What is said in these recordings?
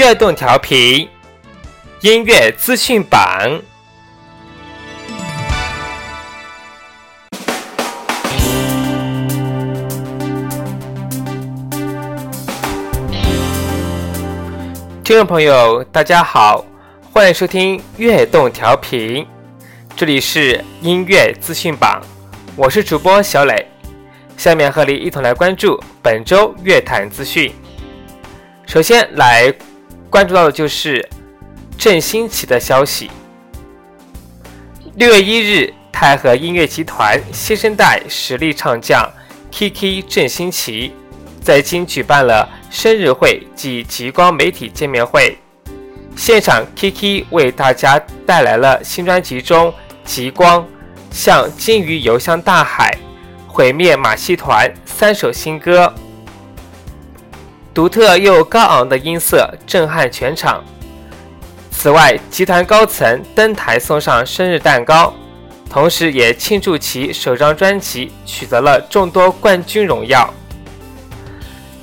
悦动调频音乐资讯榜，听众朋友，大家好，欢迎收听悦动调频，这里是音乐资讯榜，我是主播小磊，下面和你一同来关注本周乐坛资讯。首先来。关注到的就是郑兴奇的消息。六月一日，泰和音乐集团新生代实力唱将 Kiki 郑兴奇在京举办了生日会及极光媒体见面会。现场，Kiki 为大家带来了新专辑中《极光》《像鲸鱼游向大海》《毁灭马戏团》三首新歌。独特又高昂的音色震撼全场。此外，集团高层登台送上生日蛋糕，同时也庆祝其首张专辑取得了众多冠军荣耀。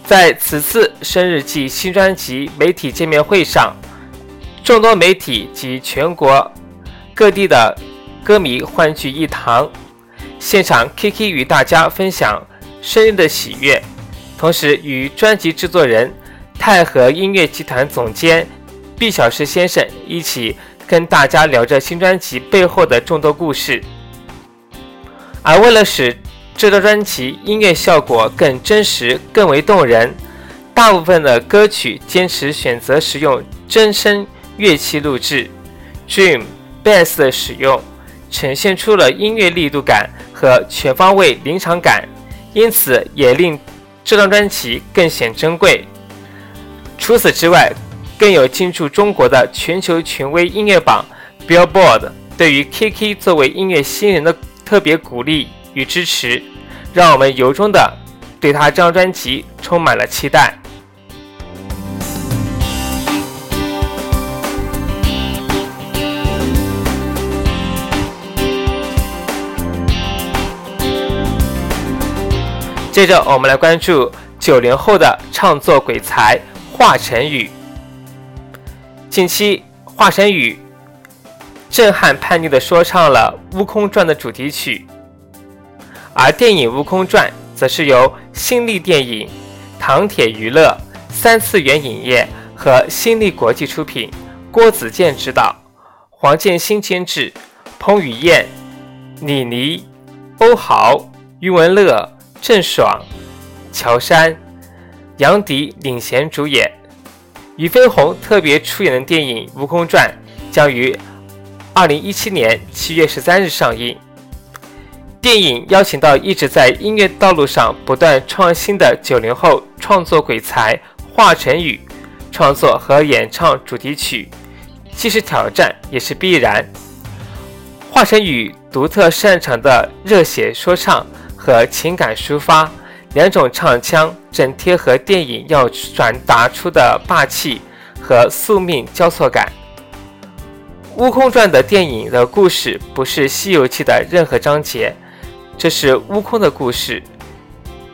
在此次生日暨新专辑媒体见面会上，众多媒体及全国各地的歌迷欢聚一堂。现场 K K 与大家分享生日的喜悦。同时，与专辑制作人泰和音乐集团总监毕小石先生一起跟大家聊着新专辑背后的众多故事。而为了使这张专辑音乐效果更真实、更为动人，大部分的歌曲坚持选择使用真声乐器录制，Dream Bass 的使用，呈现出了音乐力度感和全方位临场感，因此也令。这张专辑更显珍贵。除此之外，更有进驻中国的全球权威音乐榜 Billboard 对于 K K 作为音乐新人的特别鼓励与支持，让我们由衷的对他这张专辑充满了期待。接着，我们来关注九零后的唱作鬼才华晨宇。近期，华晨宇震撼叛逆的说唱了《悟空传》的主题曲，而电影《悟空传》则是由新力电影、唐铁娱乐、三次元影业和新力国际出品，郭子健执导，黄建新监制，彭于晏、李妮、欧豪、余文乐。郑爽、乔杉、杨迪领衔主演，俞飞鸿特别出演的电影《悟空传》将于二零一七年七月十三日上映。电影邀请到一直在音乐道路上不断创新的九零后创作鬼才华晨宇，创作和演唱主题曲，既是挑战也是必然。华晨宇独特擅长的热血说唱。和情感抒发两种唱腔，正贴合电影要传达出的霸气和宿命交错感。《悟空传》的电影的故事不是《西游记》的任何章节，这是悟空的故事。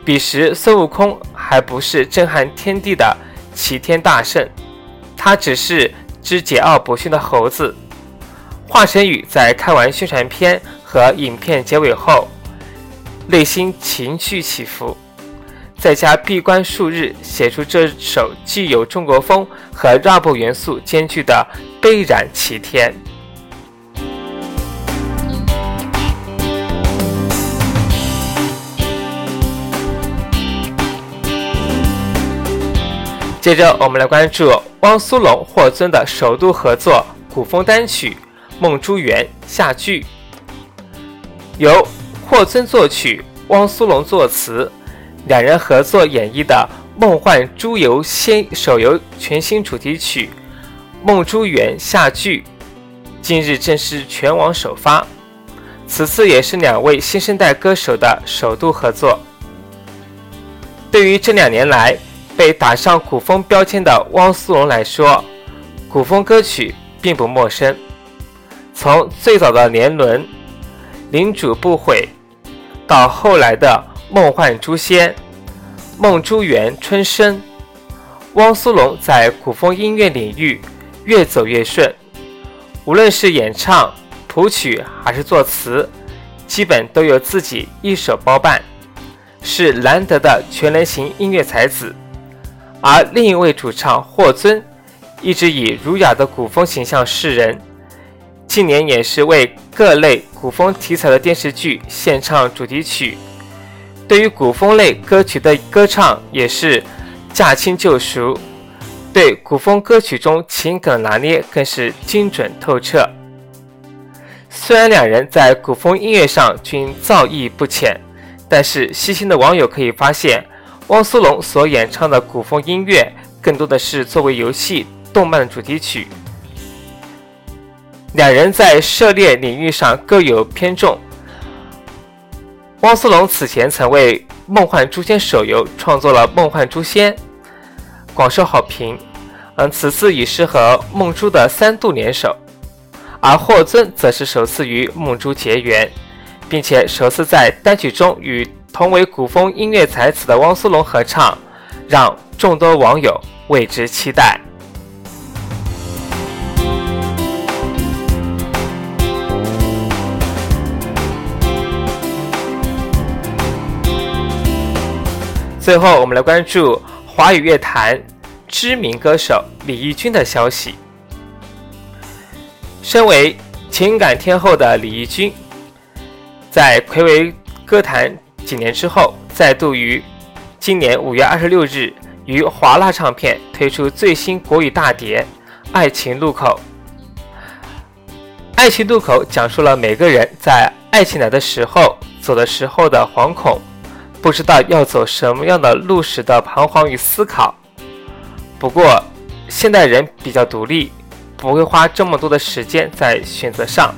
彼时孙悟空还不是震撼天地的齐天大圣，他只是只桀骜不驯的猴子。华晨宇在看完宣传片和影片结尾后。内心情绪起伏，在家闭关数日，写出这首既有中国风和 rap 元素兼具的《悲然齐天》。接着，我们来关注汪苏泷、霍尊的首度合作古风单曲《梦珠园》下句。由霍尊作曲，汪苏泷作词，两人合作演绎的《梦幻猪游》先手游全新主题曲《梦珠园》下剧，近日正式全网首发。此次也是两位新生代歌手的首度合作。对于这两年来被打上古风标签的汪苏泷来说，古风歌曲并不陌生。从最早的《年轮》。领主不悔，到后来的梦幻诛仙、梦珠园、春生，汪苏泷在古风音乐领域越走越顺，无论是演唱、谱曲还是作词，基本都由自己一手包办，是难得的全能型音乐才子。而另一位主唱霍尊，一直以儒雅的古风形象示人。近年也是为各类古风题材的电视剧献唱主题曲，对于古风类歌曲的歌唱也是驾轻就熟，对古风歌曲中情感拿捏更是精准透彻。虽然两人在古风音乐上均造诣不浅，但是细心的网友可以发现，汪苏泷所演唱的古风音乐更多的是作为游戏、动漫的主题曲。两人在涉猎领域上各有偏重。汪苏泷此前曾为《梦幻诛仙》手游创作了《梦幻诛仙》，广受好评。嗯，此次已是和梦珠的三度联手，而霍尊则是首次与梦珠结缘，并且首次在单曲中与同为古风音乐才子的汪苏泷合唱，让众多网友为之期待。最后，我们来关注华语乐坛知名歌手李翊君的消息。身为情感天后的李翊君，在暌违歌坛几年之后，再度于今年五月二十六日于华纳唱片推出最新国语大碟《爱情路口》。《爱情路口》讲述了每个人在爱情来的时候、走的时候的惶恐。不知道要走什么样的路时的彷徨与思考。不过，现代人比较独立，不会花这么多的时间在选择上。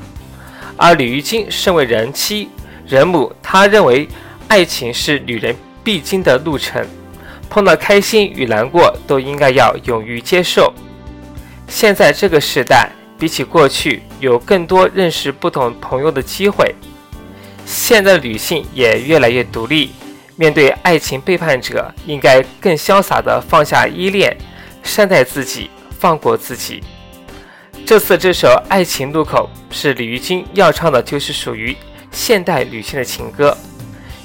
而李玉金身为人妻、人母，她认为爱情是女人必经的路程，碰到开心与难过都应该要勇于接受。现在这个时代，比起过去，有更多认识不同朋友的机会。现在的女性也越来越独立。面对爱情背叛者，应该更潇洒地放下依恋，善待自己，放过自己。这次这首《爱情路口》是李玉君要唱的，就是属于现代女性的情歌，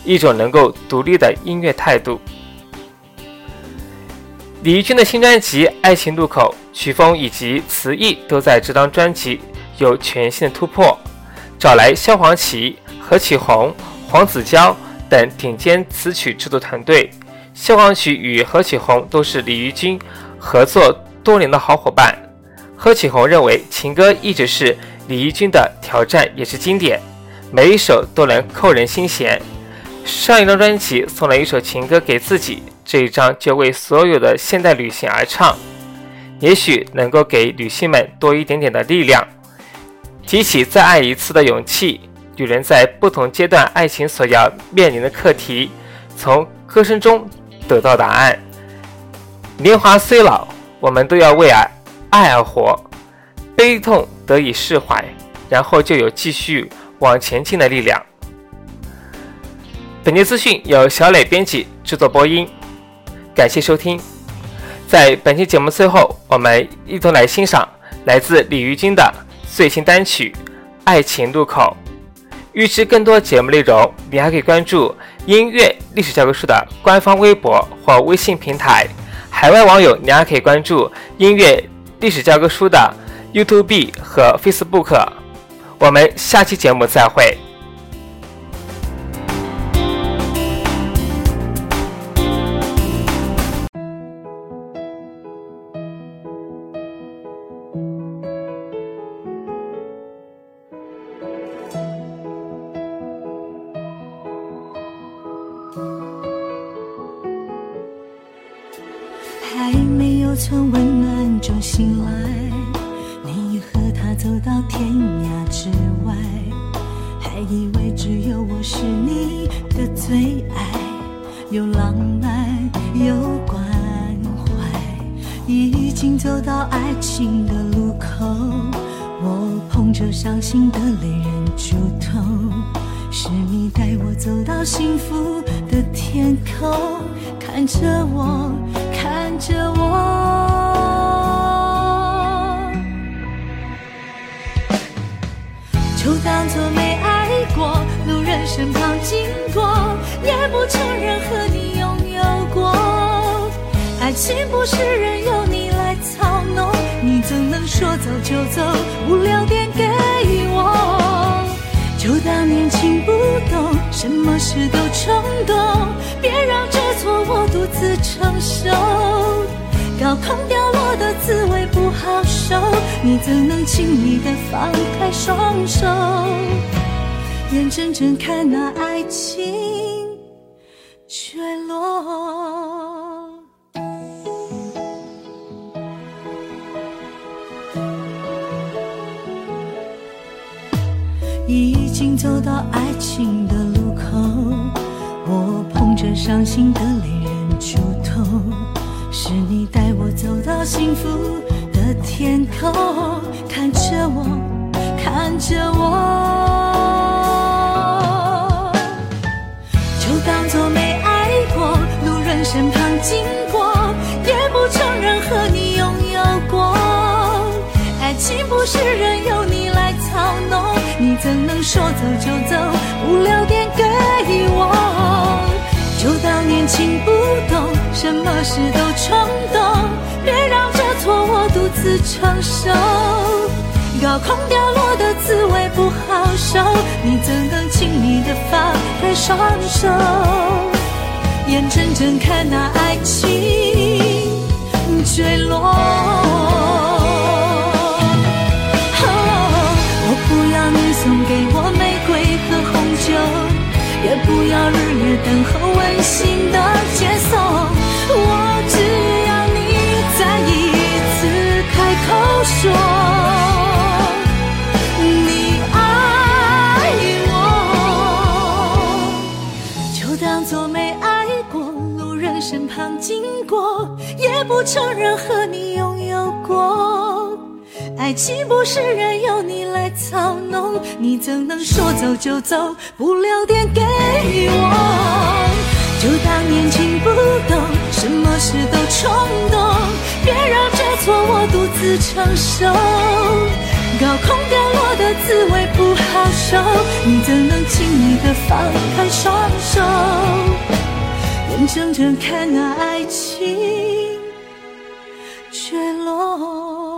一种能够独立的音乐态度。李玉君的新专辑《爱情路口》曲风以及词意都在这张专辑有全新的突破，找来萧煌奇、何启宏、黄子佼。等顶尖词曲制作团队，萧煌奇与何启宏都是李翊君合作多年的好伙伴。何启宏认为情歌一直是李翊君的挑战，也是经典，每一首都能扣人心弦。上一张专辑送了一首情歌给自己，这一张就为所有的现代女性而唱，也许能够给女性们多一点点的力量，提起再爱一次的勇气。女人在不同阶段爱情所要面临的课题，从歌声中得到答案。年华虽老，我们都要为爱而活，悲痛得以释怀，然后就有继续往前进的力量。本节资讯由小磊编辑制作播音，感谢收听。在本期节目最后，我们一同来欣赏来自李玉君的最新单曲《爱情路口》。预知更多节目内容，你还可以关注音乐历史教科书的官方微博或微信平台。海外网友，你还可以关注音乐历史教科书的 YouTube 和 Facebook。我们下期节目再会。从温暖中醒来，你和他走到天涯之外，还以为只有我是你的最爱，有浪漫有关怀，已经走到爱情的路口，我捧着伤心的泪忍住痛，是你带我走到幸福的天空，看着我。着我，就当作没爱过。路人身旁经过，也不承认和你拥有过。爱情不是任由你来操弄，你怎能说走就走，不留点给我？就当年轻不懂，什么事都冲动，别让这错我独自承受。高空掉落的滋味不好受，你怎能轻易的放开双手？眼睁睁看那爱情坠落。已经走到爱情的路口，我捧着伤心的泪忍住痛。是你带我走到幸福的天空，看着我，看着我，就当作没爱过。路人身旁经过，也不承认和你拥有过。爱情不是任由你来，怎能说走就走，不留点给我？就当年轻不懂，什么事都冲动，别让这错我独自承受。高空掉落的滋味不好受，你怎能轻易的放开双手？眼睁睁看那爱情坠落。不要日夜等候温馨的接送，我只要你再一次开口说你爱我，就当作没爱过。路人身旁经过，也不承认和你拥有过。爱情不是任由你来操弄，你怎能说走就走，不留点给我？就当年轻不懂，什么事都冲动，别让这错我独自承受。高空掉落的滋味不好受，你怎能轻易的放开双手？眼睁睁看那爱情坠落。